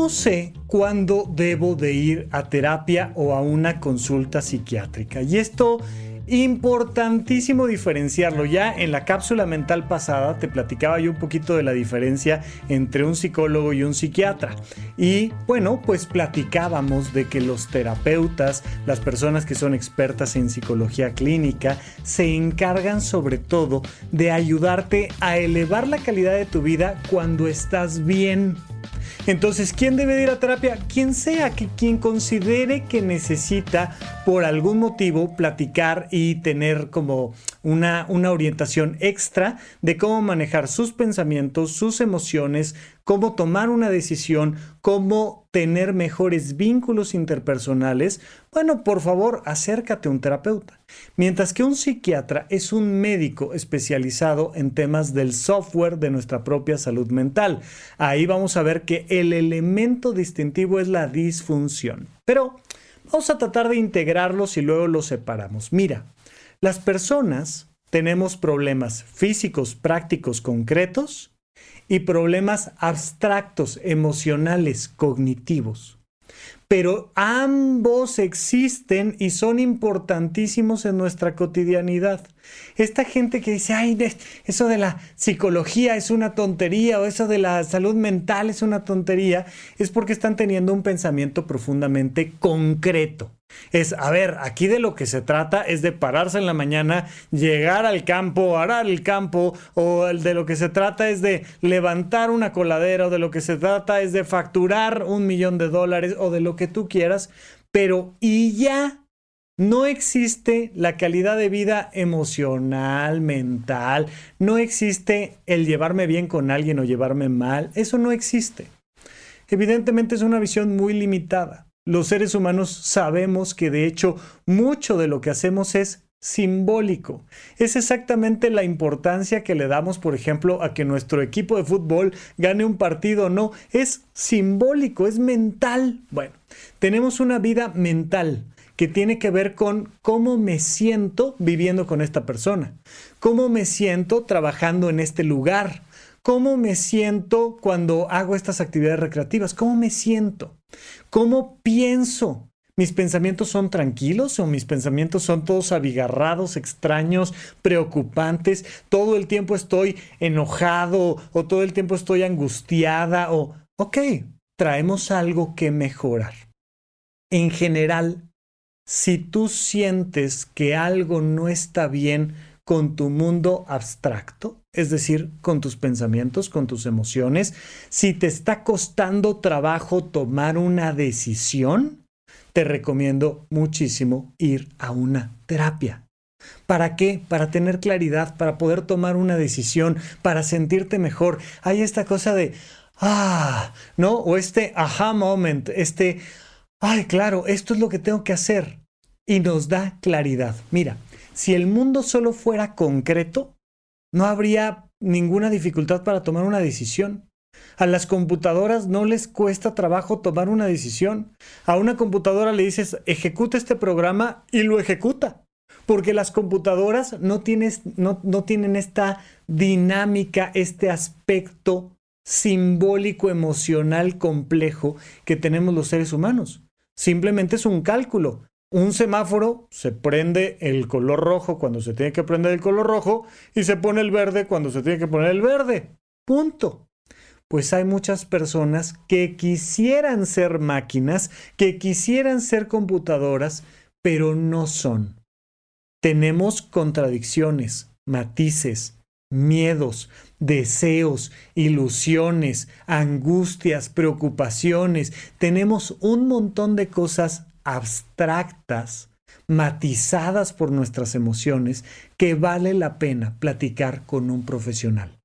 ¿Cómo sé cuándo debo de ir a terapia o a una consulta psiquiátrica? Y esto importantísimo diferenciarlo. Ya en la cápsula mental pasada te platicaba yo un poquito de la diferencia entre un psicólogo y un psiquiatra. Y bueno, pues platicábamos de que los terapeutas, las personas que son expertas en psicología clínica, se encargan sobre todo de ayudarte a elevar la calidad de tu vida cuando estás bien. Entonces, ¿quién debe ir a terapia? Quien sea, que quien considere que necesita por algún motivo platicar y tener como una, una orientación extra de cómo manejar sus pensamientos, sus emociones, cómo tomar una decisión, cómo tener mejores vínculos interpersonales, bueno, por favor, acércate a un terapeuta. Mientras que un psiquiatra es un médico especializado en temas del software de nuestra propia salud mental. Ahí vamos a ver que el elemento distintivo es la disfunción. Pero vamos a tratar de integrarlos y luego los separamos. Mira, las personas tenemos problemas físicos, prácticos, concretos y problemas abstractos, emocionales, cognitivos. Pero ambos existen y son importantísimos en nuestra cotidianidad. Esta gente que dice, ay, eso de la psicología es una tontería o eso de la salud mental es una tontería, es porque están teniendo un pensamiento profundamente concreto. Es, a ver, aquí de lo que se trata es de pararse en la mañana, llegar al campo, arar el campo, o de lo que se trata es de levantar una coladera, o de lo que se trata es de facturar un millón de dólares, o de lo que tú quieras, pero y ya no existe la calidad de vida emocional, mental, no existe el llevarme bien con alguien o llevarme mal, eso no existe. Evidentemente es una visión muy limitada. Los seres humanos sabemos que de hecho mucho de lo que hacemos es simbólico. Es exactamente la importancia que le damos, por ejemplo, a que nuestro equipo de fútbol gane un partido o no. Es simbólico, es mental. Bueno, tenemos una vida mental que tiene que ver con cómo me siento viviendo con esta persona, cómo me siento trabajando en este lugar, cómo me siento cuando hago estas actividades recreativas, cómo me siento, cómo pienso. ¿Mis pensamientos son tranquilos o mis pensamientos son todos abigarrados, extraños, preocupantes? ¿Todo el tiempo estoy enojado o todo el tiempo estoy angustiada? O, ok, traemos algo que mejorar. En general, si tú sientes que algo no está bien con tu mundo abstracto, es decir, con tus pensamientos, con tus emociones, si te está costando trabajo tomar una decisión, te recomiendo muchísimo ir a una terapia. ¿Para qué? Para tener claridad, para poder tomar una decisión, para sentirte mejor. Hay esta cosa de, ah, ¿no? O este aha moment, este, ay, claro, esto es lo que tengo que hacer y nos da claridad. Mira, si el mundo solo fuera concreto, no habría ninguna dificultad para tomar una decisión. A las computadoras no les cuesta trabajo tomar una decisión. A una computadora le dices, ejecuta este programa y lo ejecuta. Porque las computadoras no, no, no tienen esta dinámica, este aspecto simbólico, emocional complejo que tenemos los seres humanos. Simplemente es un cálculo un semáforo se prende el color rojo cuando se tiene que prender el color rojo y se pone el verde cuando se tiene que poner el verde. Punto. Pues hay muchas personas que quisieran ser máquinas, que quisieran ser computadoras, pero no son. Tenemos contradicciones, matices, miedos, deseos, ilusiones, angustias, preocupaciones. Tenemos un montón de cosas abstractas, matizadas por nuestras emociones, que vale la pena platicar con un profesional.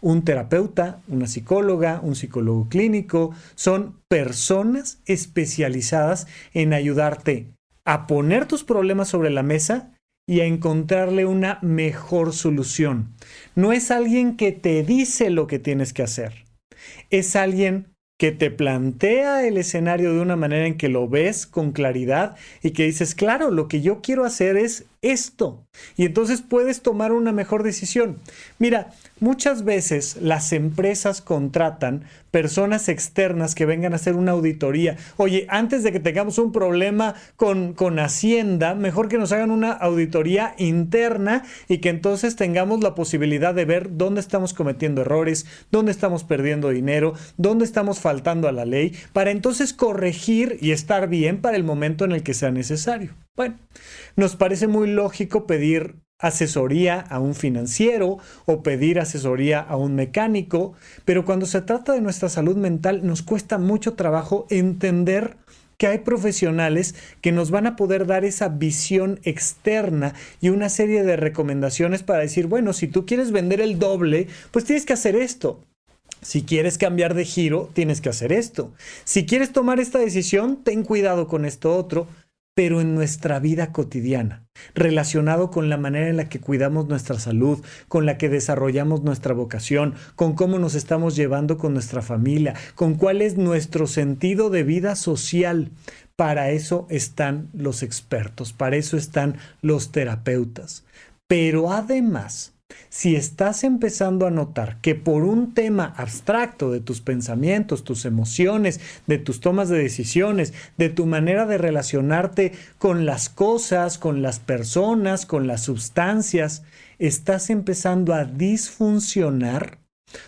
Un terapeuta, una psicóloga, un psicólogo clínico, son personas especializadas en ayudarte a poner tus problemas sobre la mesa y a encontrarle una mejor solución. No es alguien que te dice lo que tienes que hacer. Es alguien que te plantea el escenario de una manera en que lo ves con claridad y que dices, claro, lo que yo quiero hacer es esto. Y entonces puedes tomar una mejor decisión. Mira, muchas veces las empresas contratan personas externas que vengan a hacer una auditoría. Oye, antes de que tengamos un problema con, con Hacienda, mejor que nos hagan una auditoría interna y que entonces tengamos la posibilidad de ver dónde estamos cometiendo errores, dónde estamos perdiendo dinero, dónde estamos faltando a la ley, para entonces corregir y estar bien para el momento en el que sea necesario. Bueno, nos parece muy lógico pedir asesoría a un financiero o pedir asesoría a un mecánico, pero cuando se trata de nuestra salud mental nos cuesta mucho trabajo entender que hay profesionales que nos van a poder dar esa visión externa y una serie de recomendaciones para decir, bueno, si tú quieres vender el doble, pues tienes que hacer esto. Si quieres cambiar de giro, tienes que hacer esto. Si quieres tomar esta decisión, ten cuidado con esto otro pero en nuestra vida cotidiana, relacionado con la manera en la que cuidamos nuestra salud, con la que desarrollamos nuestra vocación, con cómo nos estamos llevando con nuestra familia, con cuál es nuestro sentido de vida social. Para eso están los expertos, para eso están los terapeutas. Pero además, si estás empezando a notar que por un tema abstracto de tus pensamientos, tus emociones, de tus tomas de decisiones, de tu manera de relacionarte con las cosas, con las personas, con las sustancias, estás empezando a disfuncionar,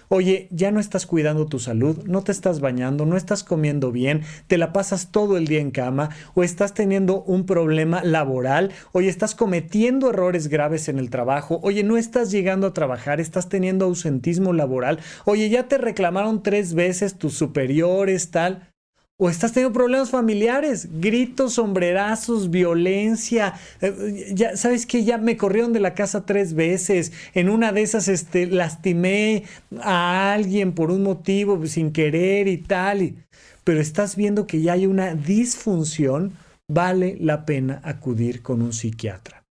Oye, ya no estás cuidando tu salud, no te estás bañando, no estás comiendo bien, te la pasas todo el día en cama o estás teniendo un problema laboral, oye, estás cometiendo errores graves en el trabajo, oye, no estás llegando a trabajar, estás teniendo ausentismo laboral, oye, ya te reclamaron tres veces tus superiores, tal. O estás teniendo problemas familiares, gritos, sombrerazos, violencia. Eh, ya sabes que ya me corrieron de la casa tres veces. En una de esas este, lastimé a alguien por un motivo sin querer y tal. Pero estás viendo que ya hay una disfunción. Vale la pena acudir con un psiquiatra.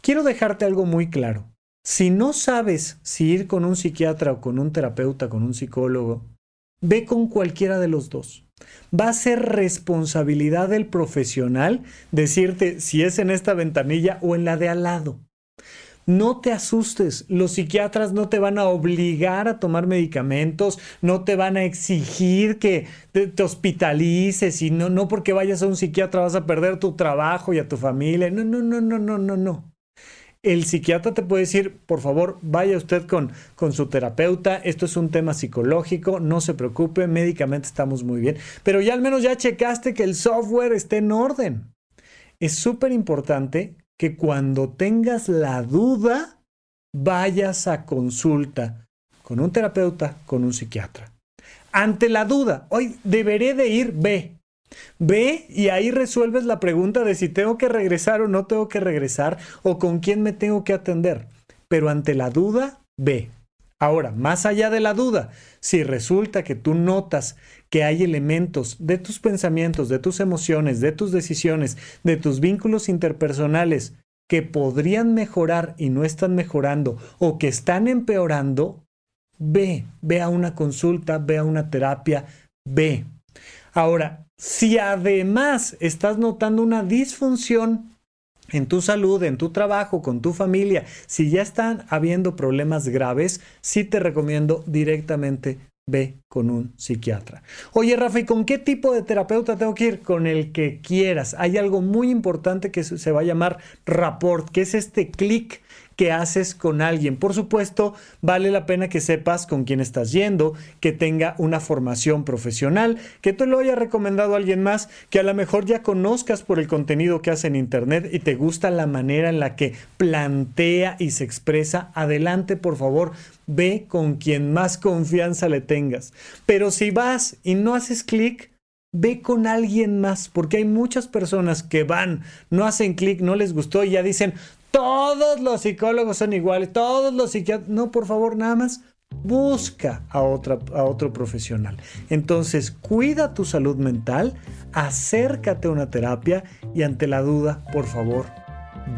Quiero dejarte algo muy claro. Si no sabes si ir con un psiquiatra o con un terapeuta, con un psicólogo, ve con cualquiera de los dos va a ser responsabilidad del profesional decirte si es en esta ventanilla o en la de al lado. No te asustes, los psiquiatras no te van a obligar a tomar medicamentos, no te van a exigir que te, hospitalices y no, no porque vayas a un psiquiatra vas a perder tu trabajo y a tu familia. No, no, no, no, no, no, no el psiquiatra te puede decir, por favor, vaya usted con, con su terapeuta, esto es un tema psicológico, no se preocupe, médicamente estamos muy bien, pero ya al menos ya checaste que el software esté en orden. Es súper importante que cuando tengas la duda, vayas a consulta con un terapeuta, con un psiquiatra. Ante la duda, hoy deberé de ir, ve. Ve y ahí resuelves la pregunta de si tengo que regresar o no tengo que regresar o con quién me tengo que atender. Pero ante la duda, ve. Ahora, más allá de la duda, si resulta que tú notas que hay elementos de tus pensamientos, de tus emociones, de tus decisiones, de tus vínculos interpersonales que podrían mejorar y no están mejorando o que están empeorando, ve, ve a una consulta, ve a una terapia, ve. Ahora, si además estás notando una disfunción en tu salud, en tu trabajo, con tu familia, si ya están habiendo problemas graves, sí te recomiendo directamente ve con un psiquiatra. Oye, Rafa, ¿y con qué tipo de terapeuta tengo que ir? Con el que quieras. Hay algo muy importante que se va a llamar rapport, que es este clic que haces con alguien. Por supuesto, vale la pena que sepas con quién estás yendo, que tenga una formación profesional, que tú lo haya recomendado a alguien más, que a lo mejor ya conozcas por el contenido que hace en Internet y te gusta la manera en la que plantea y se expresa. Adelante, por favor, ve con quien más confianza le tengas. Pero si vas y no haces clic, ve con alguien más, porque hay muchas personas que van, no hacen clic, no les gustó y ya dicen, todos los psicólogos son iguales, todos los psiquiatras. No, por favor, nada más busca a, a otro profesional. Entonces, cuida tu salud mental, acércate a una terapia y ante la duda, por favor,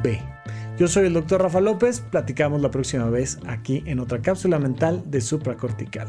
ve. Yo soy el doctor Rafa López, platicamos la próxima vez aquí en otra cápsula mental de supracortical.